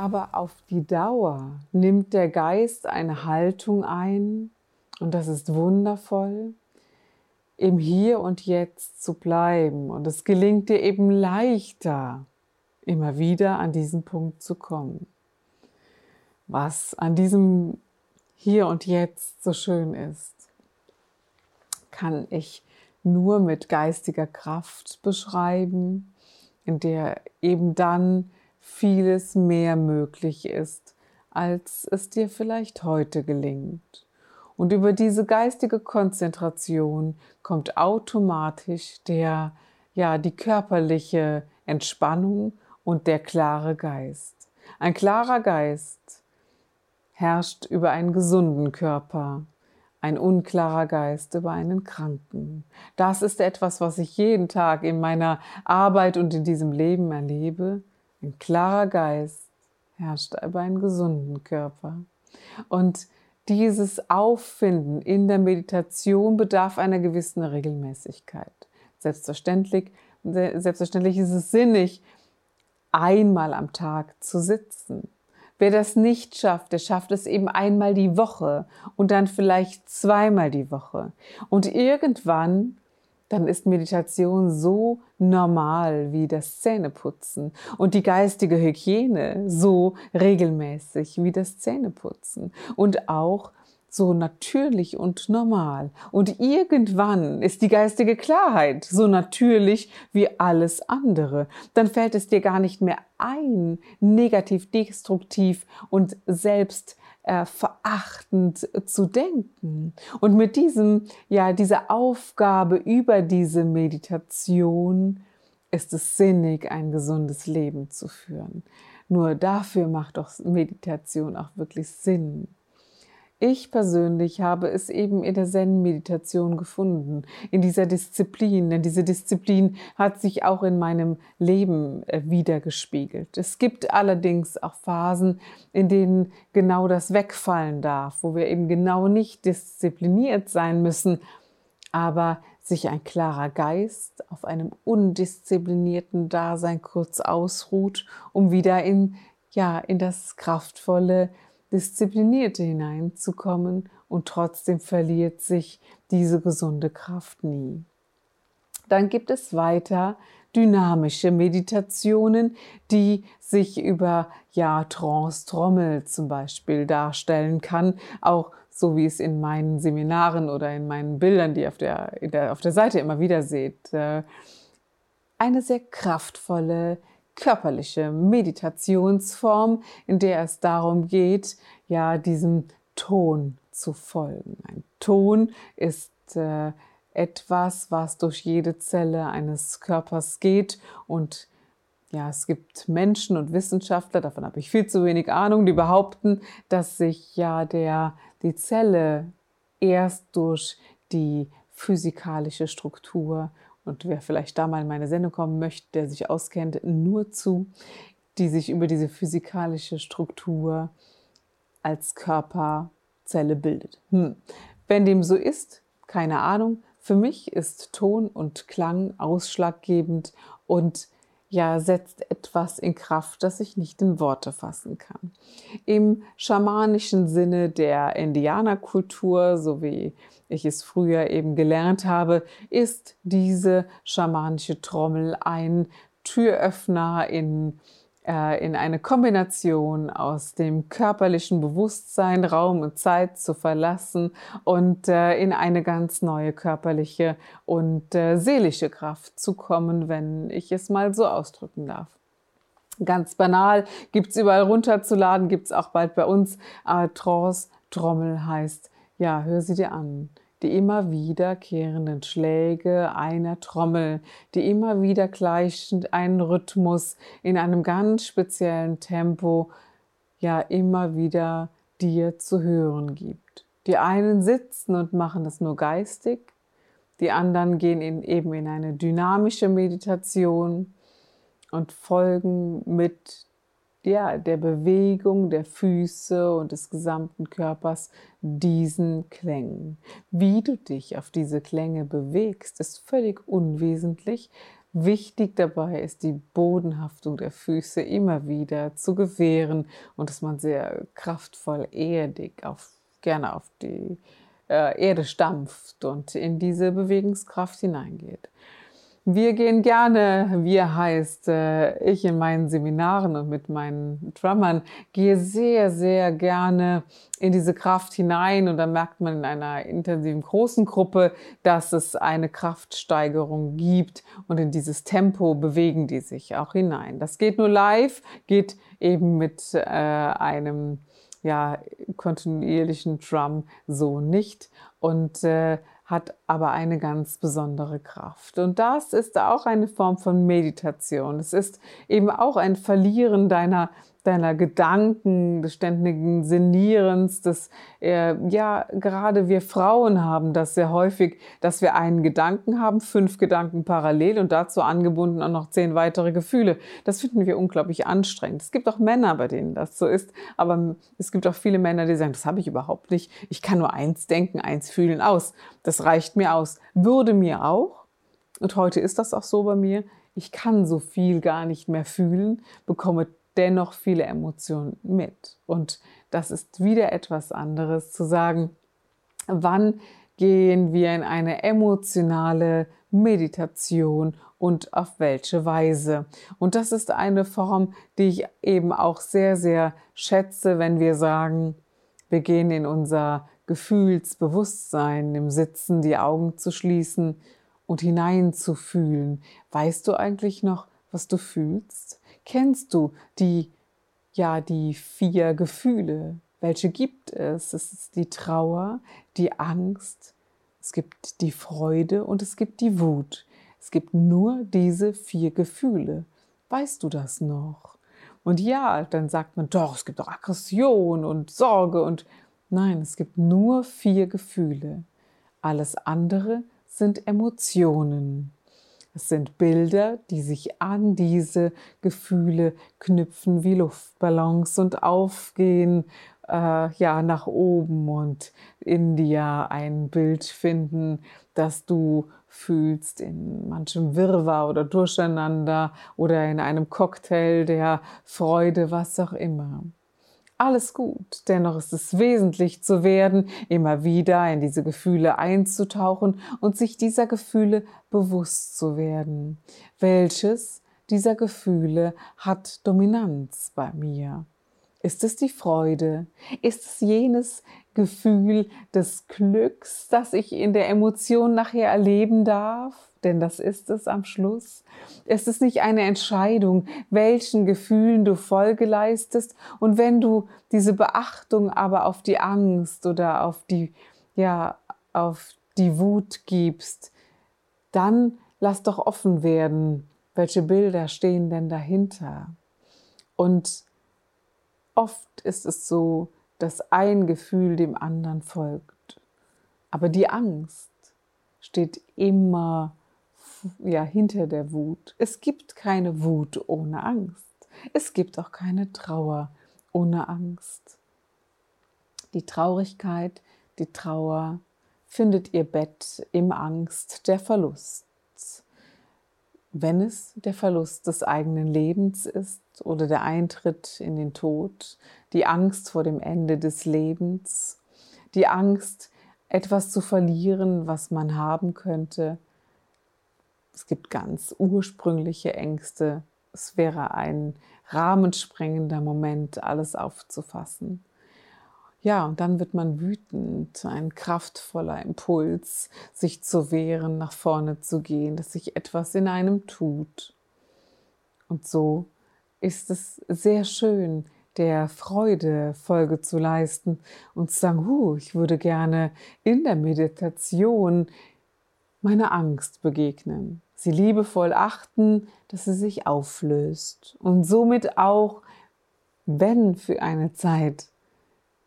Aber auf die Dauer nimmt der Geist eine Haltung ein, und das ist wundervoll, im Hier und Jetzt zu bleiben. Und es gelingt dir eben leichter, immer wieder an diesen Punkt zu kommen. Was an diesem Hier und Jetzt so schön ist, kann ich nur mit geistiger Kraft beschreiben, in der eben dann vieles mehr möglich ist, als es dir vielleicht heute gelingt. Und über diese geistige Konzentration kommt automatisch der, ja, die körperliche Entspannung und der klare Geist. Ein klarer Geist herrscht über einen gesunden Körper, ein unklarer Geist über einen Kranken. Das ist etwas, was ich jeden Tag in meiner Arbeit und in diesem Leben erlebe. Ein klarer Geist herrscht über einen gesunden Körper. Und dieses Auffinden in der Meditation bedarf einer gewissen Regelmäßigkeit. Selbstverständlich, selbstverständlich ist es sinnig, einmal am Tag zu sitzen. Wer das nicht schafft, der schafft es eben einmal die Woche und dann vielleicht zweimal die Woche. Und irgendwann dann ist Meditation so normal wie das Zähneputzen und die geistige Hygiene so regelmäßig wie das Zähneputzen und auch so natürlich und normal. Und irgendwann ist die geistige Klarheit so natürlich wie alles andere. Dann fällt es dir gar nicht mehr ein, negativ, destruktiv und selbst äh, verachtend zu denken. Und mit diesem, ja, dieser Aufgabe über diese Meditation ist es sinnig, ein gesundes Leben zu führen. Nur dafür macht doch Meditation auch wirklich Sinn. Ich persönlich habe es eben in der Zen-Meditation gefunden, in dieser Disziplin, denn diese Disziplin hat sich auch in meinem Leben äh, wiedergespiegelt. Es gibt allerdings auch Phasen, in denen genau das wegfallen darf, wo wir eben genau nicht diszipliniert sein müssen, aber sich ein klarer Geist auf einem undisziplinierten Dasein kurz ausruht, um wieder in, ja, in das kraftvolle, Disziplinierte hineinzukommen und trotzdem verliert sich diese gesunde Kraft nie. Dann gibt es weiter dynamische Meditationen, die sich über ja, Trance-Trommel zum Beispiel darstellen kann, auch so wie es in meinen Seminaren oder in meinen Bildern, die ihr auf der, auf der Seite immer wieder seht. Äh, eine sehr kraftvolle körperliche Meditationsform, in der es darum geht, ja, diesem Ton zu folgen. Ein Ton ist äh, etwas, was durch jede Zelle eines Körpers geht und ja, es gibt Menschen und Wissenschaftler, davon habe ich viel zu wenig Ahnung, die behaupten, dass sich ja der, die Zelle erst durch die physikalische Struktur und wer vielleicht da mal in meine Sendung kommen möchte, der sich auskennt, nur zu, die sich über diese physikalische Struktur als Körperzelle bildet. Hm. Wenn dem so ist, keine Ahnung. Für mich ist Ton und Klang ausschlaggebend und ja, setzt etwas in Kraft, das ich nicht in Worte fassen kann. Im schamanischen Sinne der Indianerkultur, so wie ich es früher eben gelernt habe, ist diese schamanische Trommel ein Türöffner in, in eine Kombination aus dem körperlichen Bewusstsein, Raum und Zeit zu verlassen und äh, in eine ganz neue körperliche und äh, seelische Kraft zu kommen, wenn ich es mal so ausdrücken darf. Ganz banal, gibt es überall runterzuladen, gibt es auch bald bei uns. Trance Trommel heißt, ja, hör sie dir an die immer wiederkehrenden Schläge einer Trommel, die immer wieder gleichend einen Rhythmus in einem ganz speziellen Tempo ja immer wieder dir zu hören gibt. Die einen sitzen und machen das nur geistig, die anderen gehen in, eben in eine dynamische Meditation und folgen mit ja, der Bewegung der Füße und des gesamten Körpers diesen Klängen. Wie du dich auf diese Klänge bewegst, ist völlig unwesentlich. Wichtig dabei ist die Bodenhaftung der Füße immer wieder zu gewähren und dass man sehr kraftvoll erdig auf, gerne auf die äh, Erde stampft und in diese Bewegungskraft hineingeht. Wir gehen gerne, wir heißt äh, ich in meinen Seminaren und mit meinen Drummern, gehe sehr, sehr gerne in diese Kraft hinein. Und dann merkt man in einer intensiven großen Gruppe, dass es eine Kraftsteigerung gibt. Und in dieses Tempo bewegen die sich auch hinein. Das geht nur live, geht eben mit äh, einem ja, kontinuierlichen Drum so nicht. Und äh, hat aber eine ganz besondere Kraft. Und das ist auch eine Form von Meditation. Es ist eben auch ein Verlieren deiner deiner Gedanken, des ständigen Sinnierens, des, äh, ja, gerade wir Frauen haben das sehr häufig, dass wir einen Gedanken haben, fünf Gedanken parallel und dazu angebunden auch noch zehn weitere Gefühle. Das finden wir unglaublich anstrengend. Es gibt auch Männer, bei denen das so ist, aber es gibt auch viele Männer, die sagen, das habe ich überhaupt nicht. Ich kann nur eins denken, eins fühlen aus. Das reicht mir aus. Würde mir auch, und heute ist das auch so bei mir, ich kann so viel gar nicht mehr fühlen, bekomme dennoch viele Emotionen mit. Und das ist wieder etwas anderes zu sagen, wann gehen wir in eine emotionale Meditation und auf welche Weise. Und das ist eine Form, die ich eben auch sehr, sehr schätze, wenn wir sagen, wir gehen in unser Gefühlsbewusstsein, im Sitzen die Augen zu schließen und hineinzufühlen. Weißt du eigentlich noch, was du fühlst? Kennst du die, ja, die vier Gefühle? Welche gibt es? Es ist die Trauer, die Angst, es gibt die Freude und es gibt die Wut. Es gibt nur diese vier Gefühle. Weißt du das noch? Und ja, dann sagt man, doch, es gibt auch Aggression und Sorge und nein, es gibt nur vier Gefühle. Alles andere sind Emotionen. Es sind Bilder, die sich an diese Gefühle knüpfen wie Luftballons und aufgehen äh, ja nach oben und in dir ein Bild finden, das du fühlst in manchem Wirrwarr oder Durcheinander oder in einem Cocktail der Freude, was auch immer alles gut. Dennoch ist es wesentlich zu werden, immer wieder in diese Gefühle einzutauchen und sich dieser Gefühle bewusst zu werden. Welches dieser Gefühle hat Dominanz bei mir? Ist es die Freude? Ist es jenes Gefühl des Glücks, das ich in der Emotion nachher erleben darf? denn das ist es am Schluss. Es ist nicht eine Entscheidung, welchen Gefühlen du Folge leistest. Und wenn du diese Beachtung aber auf die Angst oder auf die, ja, auf die Wut gibst, dann lass doch offen werden, welche Bilder stehen denn dahinter. Und oft ist es so, dass ein Gefühl dem anderen folgt. Aber die Angst steht immer ja, hinter der Wut. Es gibt keine Wut ohne Angst. Es gibt auch keine Trauer ohne Angst. Die Traurigkeit, die Trauer findet ihr Bett im Angst der Verlust. Wenn es der Verlust des eigenen Lebens ist oder der Eintritt in den Tod, die Angst vor dem Ende des Lebens, die Angst, etwas zu verlieren, was man haben könnte, es gibt ganz ursprüngliche Ängste. Es wäre ein rahmensprengender Moment, alles aufzufassen. Ja, und dann wird man wütend, ein kraftvoller Impuls, sich zu wehren, nach vorne zu gehen, dass sich etwas in einem tut. Und so ist es sehr schön, der Freude Folge zu leisten und zu sagen, huh, ich würde gerne in der Meditation meiner Angst begegnen, sie liebevoll achten, dass sie sich auflöst und somit auch, wenn für eine Zeit,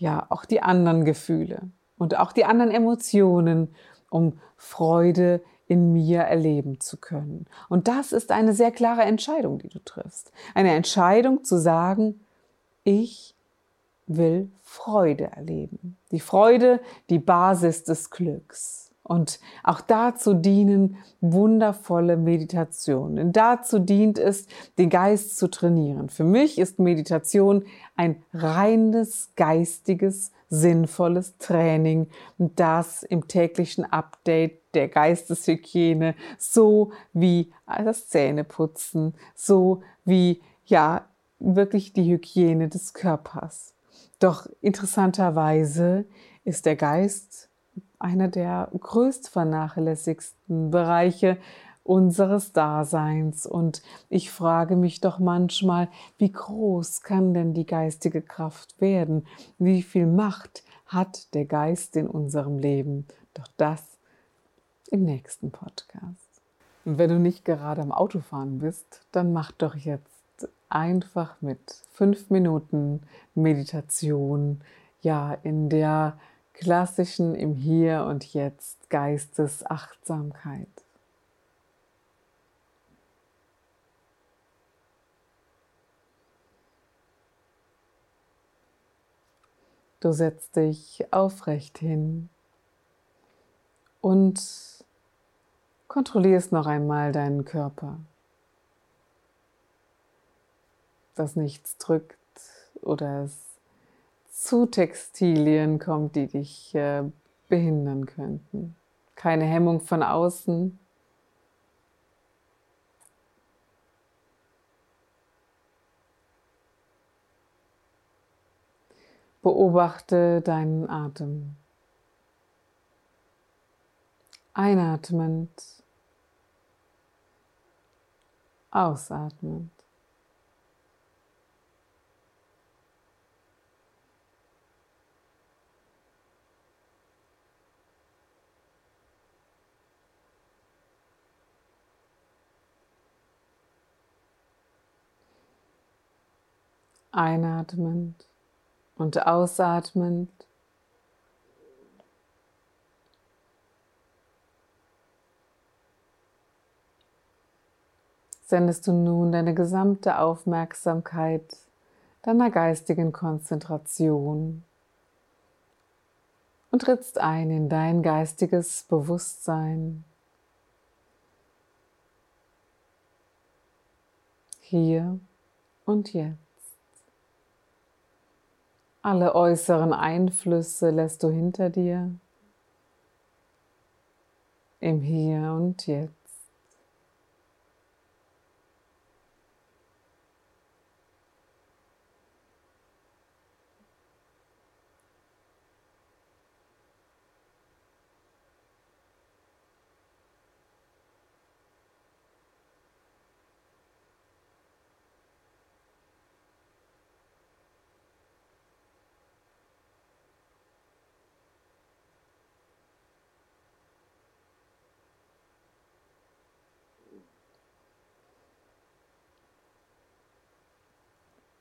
ja, auch die anderen Gefühle und auch die anderen Emotionen, um Freude in mir erleben zu können. Und das ist eine sehr klare Entscheidung, die du triffst. Eine Entscheidung zu sagen, ich will Freude erleben. Die Freude, die Basis des Glücks. Und auch dazu dienen wundervolle Meditationen. Dazu dient es, den Geist zu trainieren. Für mich ist Meditation ein reines geistiges, sinnvolles Training. Und das im täglichen Update der Geisteshygiene, so wie das Zähneputzen, so wie, ja, wirklich die Hygiene des Körpers. Doch interessanterweise ist der Geist einer der größt vernachlässigsten Bereiche unseres Daseins. Und ich frage mich doch manchmal, wie groß kann denn die geistige Kraft werden? Wie viel Macht hat der Geist in unserem Leben? Doch das im nächsten Podcast. Und wenn du nicht gerade am Autofahren bist, dann mach doch jetzt einfach mit fünf Minuten Meditation, ja, in der klassischen im Hier und Jetzt Geistesachtsamkeit. Du setzt dich aufrecht hin und kontrollierst noch einmal deinen Körper, dass nichts drückt oder es zu Textilien kommt, die dich äh, behindern könnten. Keine Hemmung von außen. Beobachte deinen Atem. Einatmend, ausatmend. Einatmend und ausatmend. Sendest du nun deine gesamte Aufmerksamkeit deiner geistigen Konzentration und trittst ein in dein geistiges Bewusstsein. Hier und jetzt. Alle äußeren Einflüsse lässt du hinter dir im Hier und Jetzt.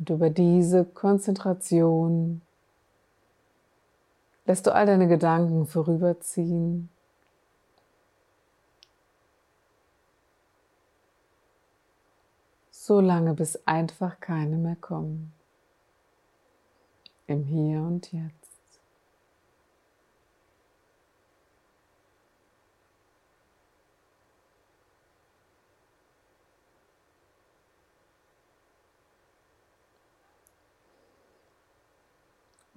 Und über diese Konzentration lässt du all deine Gedanken vorüberziehen. So lange, bis einfach keine mehr kommen. Im Hier und Jetzt.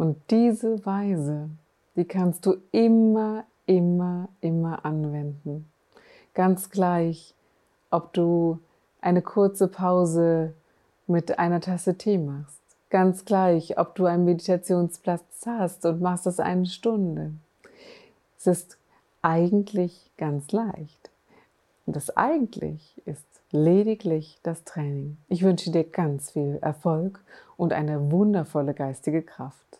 Und diese Weise, die kannst du immer, immer, immer anwenden. Ganz gleich, ob du eine kurze Pause mit einer Tasse Tee machst. Ganz gleich, ob du einen Meditationsplatz hast und machst das eine Stunde. Es ist eigentlich ganz leicht. Und das eigentlich ist lediglich das Training. Ich wünsche dir ganz viel Erfolg und eine wundervolle geistige Kraft.